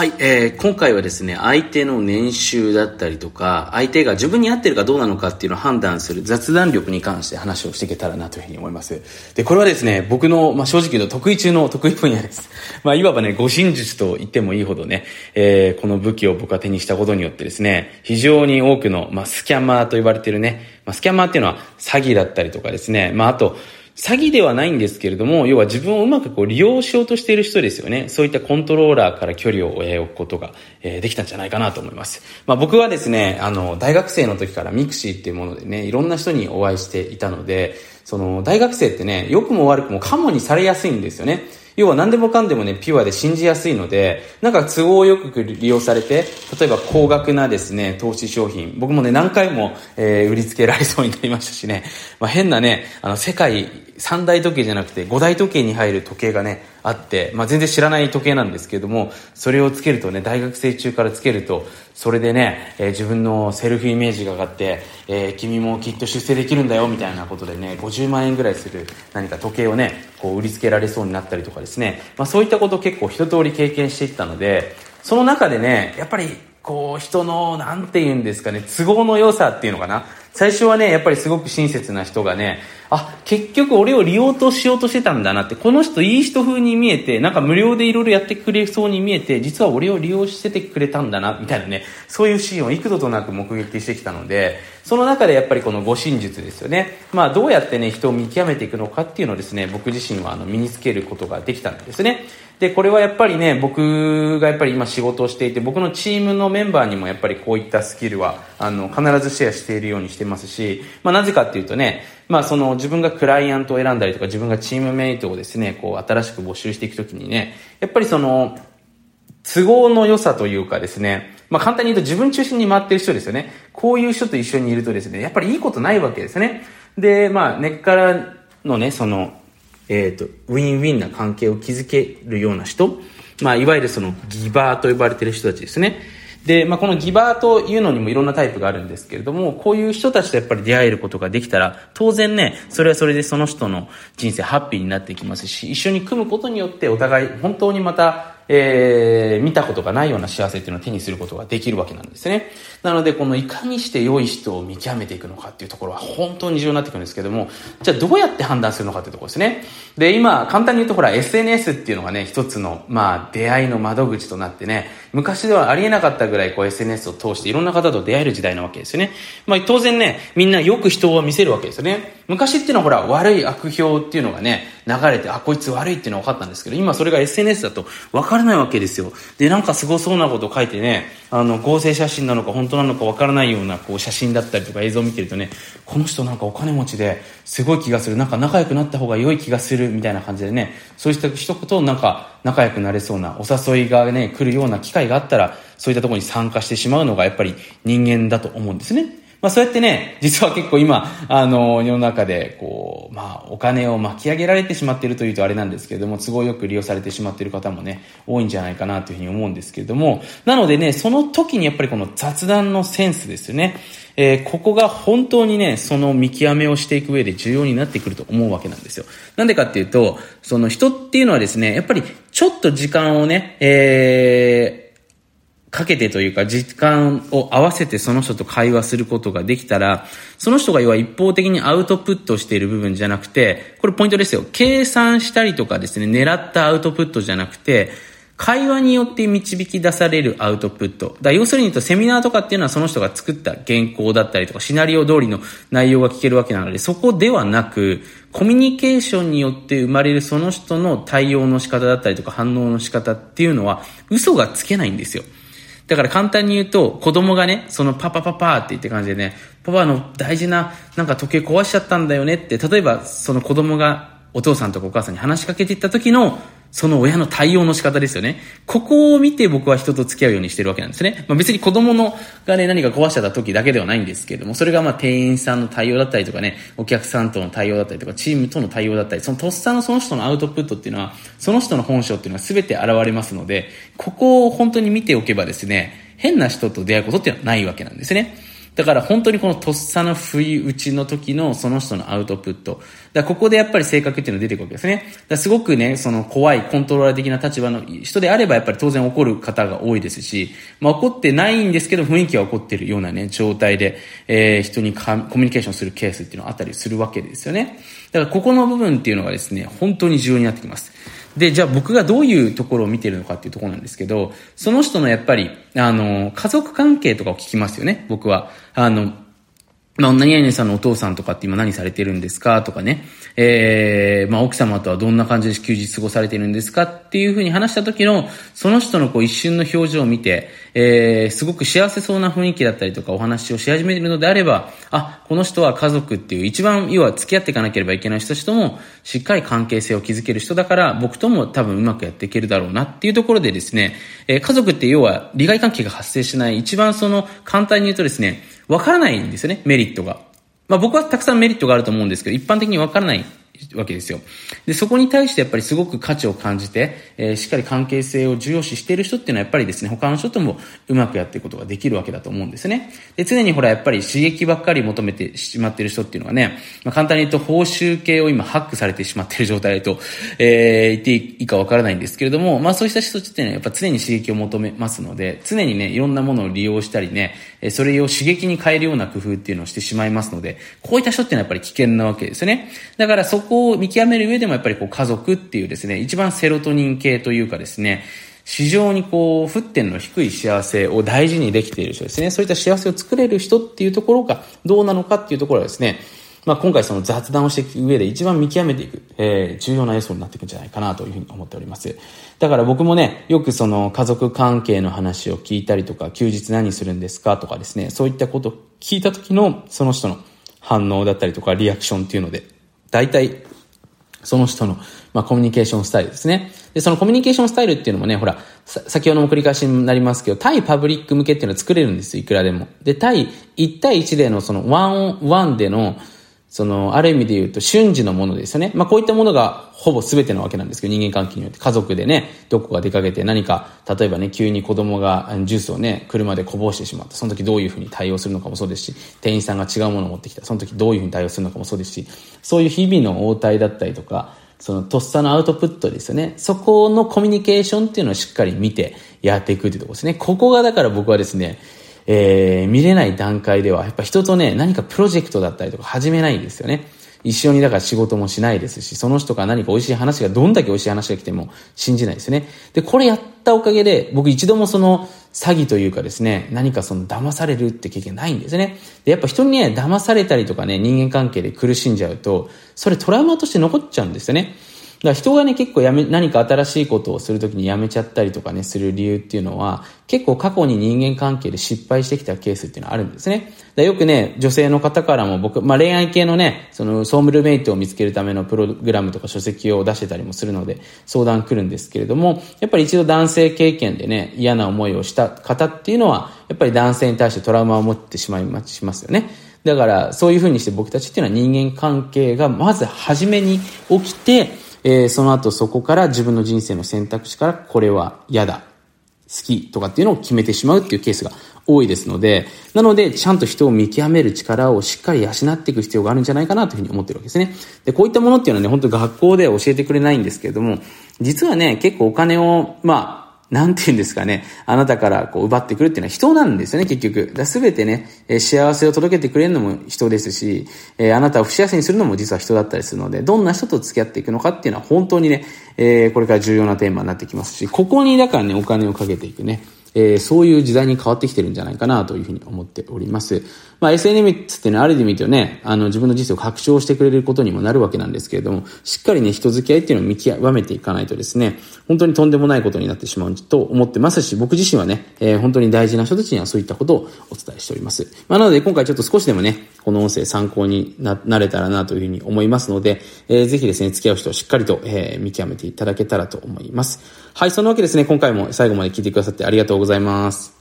はい、えー、今回はですね、相手の年収だったりとか、相手が自分に合ってるかどうなのかっていうのを判断する雑談力に関して話をしていけたらなというふうに思います。で、これはですね、僕の、まあ、正直言うと得意中の得意分野です。まあ、いわばね、護身術と言ってもいいほどね、えー、この武器を僕は手にしたことによってですね、非常に多くの、まあ、スキャマーと呼ばれてるね、まあ、スキャマーっていうのは詐欺だったりとかですね、まあ、あと、詐欺ではないんですけれども、要は自分をうまくこう利用しようとしている人ですよね。そういったコントローラーから距離を置くことが、えできたんじゃないかなと思います。まあ僕はですね、あの、大学生の時からミクシーっていうものでね、いろんな人にお会いしていたので、その、大学生ってね、良くも悪くもカモにされやすいんですよね。要は何でもかんでもね、ピュアで信じやすいので、なんか都合よく利用されて、例えば高額なですね、投資商品、僕もね、何回も、えー、売りつけられそうになりましたしね、まあ、変なね、あの、世界三大時計じゃなくて五大時計に入る時計がね、あって、まあ、全然知らない時計なんですけれども、それをつけるとね、大学生中からつけると、それでね、えー、自分のセルフイメージが上がって、えー、君もきっと出世できるんだよ、みたいなことでね、50万円ぐらいする何か時計をね、こう売りつけられそうになったりとかですね、まあ、そういったことを結構一通り経験していったので、その中でね、やっぱり、こう、人の、なんて言うんですかね、都合の良さっていうのかな。最初はね、やっぱりすごく親切な人がね、あ、結局俺を利用としようとしてたんだなって、この人いい人風に見えて、なんか無料でいろいろやってくれそうに見えて、実は俺を利用しててくれたんだな、みたいなね、そういうシーンを幾度となく目撃してきたので、その中でやっぱりこの護身術ですよね。まあどうやってね、人を見極めていくのかっていうのをですね、僕自身はあの身につけることができたんですね。で、これはやっぱりね、僕がやっぱり今仕事をしていて、僕のチームのメンバーにもやっぱりこういったスキルは、あの、必ずシェアしているようにしてますし、まあなぜかっていうとね、まあその自分がクライアントを選んだりとか自分がチームメイトをですね、こう新しく募集していくときにね、やっぱりその都合の良さというかですね、まあ簡単に言うと自分中心に回ってる人ですよね。こういう人と一緒にいるとですね、やっぱりいいことないわけですね。で、まあ根っからのね、その、えっ、ー、と、ウィンウィンな関係を築けるような人、まあいわゆるそのギバーと呼ばれてる人たちですね。で、まあ、このギバーというのにもいろんなタイプがあるんですけれども、こういう人たちとやっぱり出会えることができたら、当然ね、それはそれでその人の人生ハッピーになっていきますし、一緒に組むことによってお互い本当にまたえー、見たことがないような幸せっていうのを手にすることができるわけなんですね。なので、このいかにして良い人を見極めていくのかっていうところは本当に重要になってくるんですけども、じゃあどうやって判断するのかっていうところですね。で、今、簡単に言うとほら、SNS っていうのがね、一つの、まあ、出会いの窓口となってね、昔ではありえなかったぐらいこう SNS を通していろんな方と出会える時代なわけですよね。まあ、当然ね、みんなよく人を見せるわけですよね。昔っていうのはほら、悪い悪評っていうのがね、流れて、あ、こいつ悪いっていうのは分かったんですけど、今それが SNS だと分からないわけですよ。で、なんかすごそうなこと書いてね、あの、合成写真なのか本当なのか分からないようなこう写真だったりとか映像を見てるとね、この人なんかお金持ちですごい気がする、なんか仲良くなった方が良い気がするみたいな感じでね、そういった人となんか仲良くなれそうなお誘いがね、来るような機会があったら、そういったところに参加してしまうのがやっぱり人間だと思うんですね。まあそうやってね、実は結構今、あの、世の中で、こう、まあお金を巻き上げられてしまっているというとあれなんですけれども、都合よく利用されてしまっている方もね、多いんじゃないかなというふうに思うんですけれども、なのでね、その時にやっぱりこの雑談のセンスですよね。えー、ここが本当にね、その見極めをしていく上で重要になってくると思うわけなんですよ。なんでかっていうと、その人っていうのはですね、やっぱりちょっと時間をね、えー、かけてというか、時間を合わせてその人と会話することができたら、その人が要は一方的にアウトプットしている部分じゃなくて、これポイントですよ。計算したりとかですね、狙ったアウトプットじゃなくて、会話によって導き出されるアウトプット。だ要するに言うとセミナーとかっていうのはその人が作った原稿だったりとかシナリオ通りの内容が聞けるわけなので、そこではなく、コミュニケーションによって生まれるその人の対応の仕方だったりとか反応の仕方っていうのは嘘がつけないんですよ。だから簡単に言うと、子供がね、そのパパパパって言って感じでね、パパの大事ななんか時計壊しちゃったんだよねって、例えばその子供がお父さんとかお母さんに話しかけていった時のその親の対応の仕方ですよね。ここを見て僕は人と付き合うようにしてるわけなんですね。まあ、別に子供のがね、何か壊しちゃった時だけではないんですけれども、それがまあ店員さんの対応だったりとかね、お客さんとの対応だったりとか、チームとの対応だったり、そのとっさのその人のアウトプットっていうのは、その人の本性っていうのは全て現れますので、ここを本当に見ておけばですね、変な人と出会うことっていうのはないわけなんですね。だから本当にこのとっさの不意打ちの時のその人のアウトプット。だここでやっぱり性格っていうのが出てくるわけですね。だすごくね、その怖いコントローラー的な立場の人であればやっぱり当然怒る方が多いですし、まあ怒ってないんですけど雰囲気は怒ってるようなね、状態で、えー、人にコミュニケーションするケースっていうのはあったりするわけですよね。だからここの部分っていうのがですね、本当に重要になってきます。で、じゃあ僕がどういうところを見てるのかっていうところなんですけど、その人のやっぱり、あの、家族関係とかを聞きますよね、僕は。あの、まあ、何々さんのお父さんとかって今何されてるんですかとかね。えー、まあ、奥様とはどんな感じで休日過ごされてるんですかっていうふうに話した時の、その人のこう一瞬の表情を見て、えー、すごく幸せそうな雰囲気だったりとかお話をし始めるのであれば、あ、この人は家族っていう一番、要は付き合っていかなければいけない人たちとも、しっかり関係性を築ける人だから、僕とも多分うまくやっていけるだろうなっていうところでですね、えー、家族って要は利害関係が発生しない、一番その簡単に言うとですね、わからないんですよね、メリットが。まあ僕はたくさんメリットがあると思うんですけど、一般的にわからないわけですよ。で、そこに対してやっぱりすごく価値を感じて、えー、しっかり関係性を重要視している人っていうのはやっぱりですね、他の人ともうまくやっていくことができるわけだと思うんですね。で、常にほらやっぱり刺激ばっかり求めてしまっている人っていうのはね、まあ、簡単に言うと報酬系を今ハックされてしまっている状態と、えー、言っていいかわからないんですけれども、まあそうした人っていうのはやっぱ常に刺激を求めますので、常にね、いろんなものを利用したりね、それを刺激に変えるような工夫っていうのをしてしまいますので、こういった人っていうのはやっぱり危険なわけですよね。だからそこを見極める上でもやっぱりこう家族っていうですね、一番セロトニン系というかですね、市場にこう、沸点の低い幸せを大事にできている人ですね。そういった幸せを作れる人っていうところがどうなのかっていうところはですね、まあ、今回その雑談をしていく上で一番見極めていく、えー、重要な要素になっていくんじゃないかなというふうに思っております。だから僕もね、よくその家族関係の話を聞いたりとか、休日何するんですかとかですね、そういったことを聞いた時のその人の反応だったりとかリアクションっていうので、大体その人の、まあ、コミュニケーションスタイルですね。で、そのコミュニケーションスタイルっていうのもね、ほら、先ほども繰り返しになりますけど、対パブリック向けっていうのは作れるんですよ、いくらでも。で、対1対1でのそのワンオンワンでの、その、ある意味で言うと瞬時のものですよね。まあこういったものがほぼ全てなわけなんですけど、人間関係によって家族でね、どこか出かけて何か、例えばね、急に子供がジュースをね、車でこぼしてしまった。その時どういうふうに対応するのかもそうですし、店員さんが違うものを持ってきた。その時どういうふうに対応するのかもそうですし、そういう日々の応対だったりとか、そのとっさのアウトプットですよね。そこのコミュニケーションっていうのをしっかり見てやっていくっていうところですね。ここがだから僕はですね、えー、見れない段階では、やっぱ人とね、何かプロジェクトだったりとか始めないんですよね。一緒にだから仕事もしないですし、その人から何か美味しい話が、どんだけ美味しい話が来ても信じないですね。で、これやったおかげで、僕一度もその詐欺というかですね、何かその騙されるって経験ないんですね。で、やっぱ人にね、騙されたりとかね、人間関係で苦しんじゃうと、それトラウマとして残っちゃうんですよね。だから人がね、結構やめ、何か新しいことをするときにやめちゃったりとかね、する理由っていうのは、結構過去に人間関係で失敗してきたケースっていうのはあるんですね。だよくね、女性の方からも僕、まあ恋愛系のね、その、ソームルメイトを見つけるためのプログラムとか書籍を出してたりもするので、相談来るんですけれども、やっぱり一度男性経験でね、嫌な思いをした方っていうのは、やっぱり男性に対してトラウマを持ってしまいましますよね。だから、そういうふうにして僕たちっていうのは人間関係がまず初めに起きて、えー、その後そこから自分の人生の選択肢からこれは嫌だ、好きとかっていうのを決めてしまうっていうケースが多いですので、なので、ちゃんと人を見極める力をしっかり養っていく必要があるんじゃないかなというふうに思ってるわけですね。で、こういったものっていうのはね、本当学校では教えてくれないんですけれども、実はね、結構お金を、まあ、なんて言うんですかね、あなたからこう奪ってくるっていうのは人なんですよね、結局。すべてね、え、幸せを届けてくれるのも人ですし、え、あなたを不幸せにするのも実は人だったりするので、どんな人と付き合っていくのかっていうのは本当にね、え、これから重要なテーマになってきますし、ここにだからね、お金をかけていくね、え、そういう時代に変わってきてるんじゃないかなというふうに思っております。まあ、SNS ってね、ある意味でね、あの、自分の人生を拡張してくれることにもなるわけなんですけれども、しっかりね、人付き合いっていうのを見極めていかないとですね、本当にとんでもないことになってしまうと思ってますし、僕自身はね、えー、本当に大事な人たちにはそういったことをお伝えしております。まあ、なので今回ちょっと少しでもね、この音声参考にな、なれたらなというふうに思いますので、えー、ぜひですね、付き合う人をしっかりと、えー、見極めていただけたらと思います。はい、そのわけですね、今回も最後まで聞いてくださってありがとうございます。